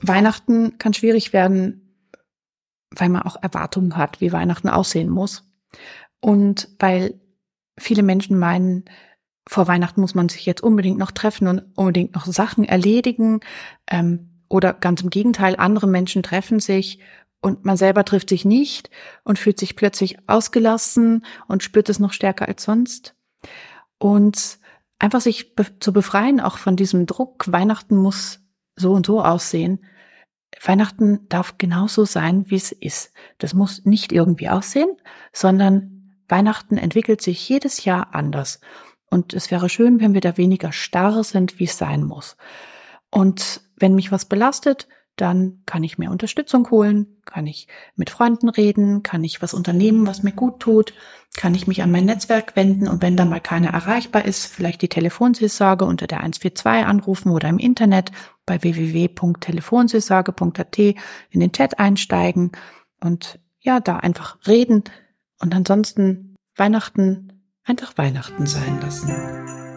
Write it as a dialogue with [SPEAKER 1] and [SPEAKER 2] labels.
[SPEAKER 1] Weihnachten kann schwierig werden, weil man auch Erwartungen hat, wie Weihnachten aussehen muss. Und weil viele Menschen meinen, vor Weihnachten muss man sich jetzt unbedingt noch treffen und unbedingt noch Sachen erledigen. Ähm, oder ganz im Gegenteil, andere Menschen treffen sich und man selber trifft sich nicht und fühlt sich plötzlich ausgelassen und spürt es noch stärker als sonst. Und einfach sich be zu befreien, auch von diesem Druck, Weihnachten muss so und so aussehen. Weihnachten darf genauso sein, wie es ist. Das muss nicht irgendwie aussehen, sondern Weihnachten entwickelt sich jedes Jahr anders. Und es wäre schön, wenn wir da weniger starr sind, wie es sein muss. Und wenn mich was belastet, dann kann ich mir Unterstützung holen, kann ich mit Freunden reden, kann ich was unternehmen, was mir gut tut, kann ich mich an mein Netzwerk wenden und wenn da mal keiner erreichbar ist, vielleicht die Telefonseelsorge unter der 142 anrufen oder im Internet bei www.telefonseelsorge.at in den Chat einsteigen und ja, da einfach reden und ansonsten Weihnachten einfach Weihnachten sein lassen.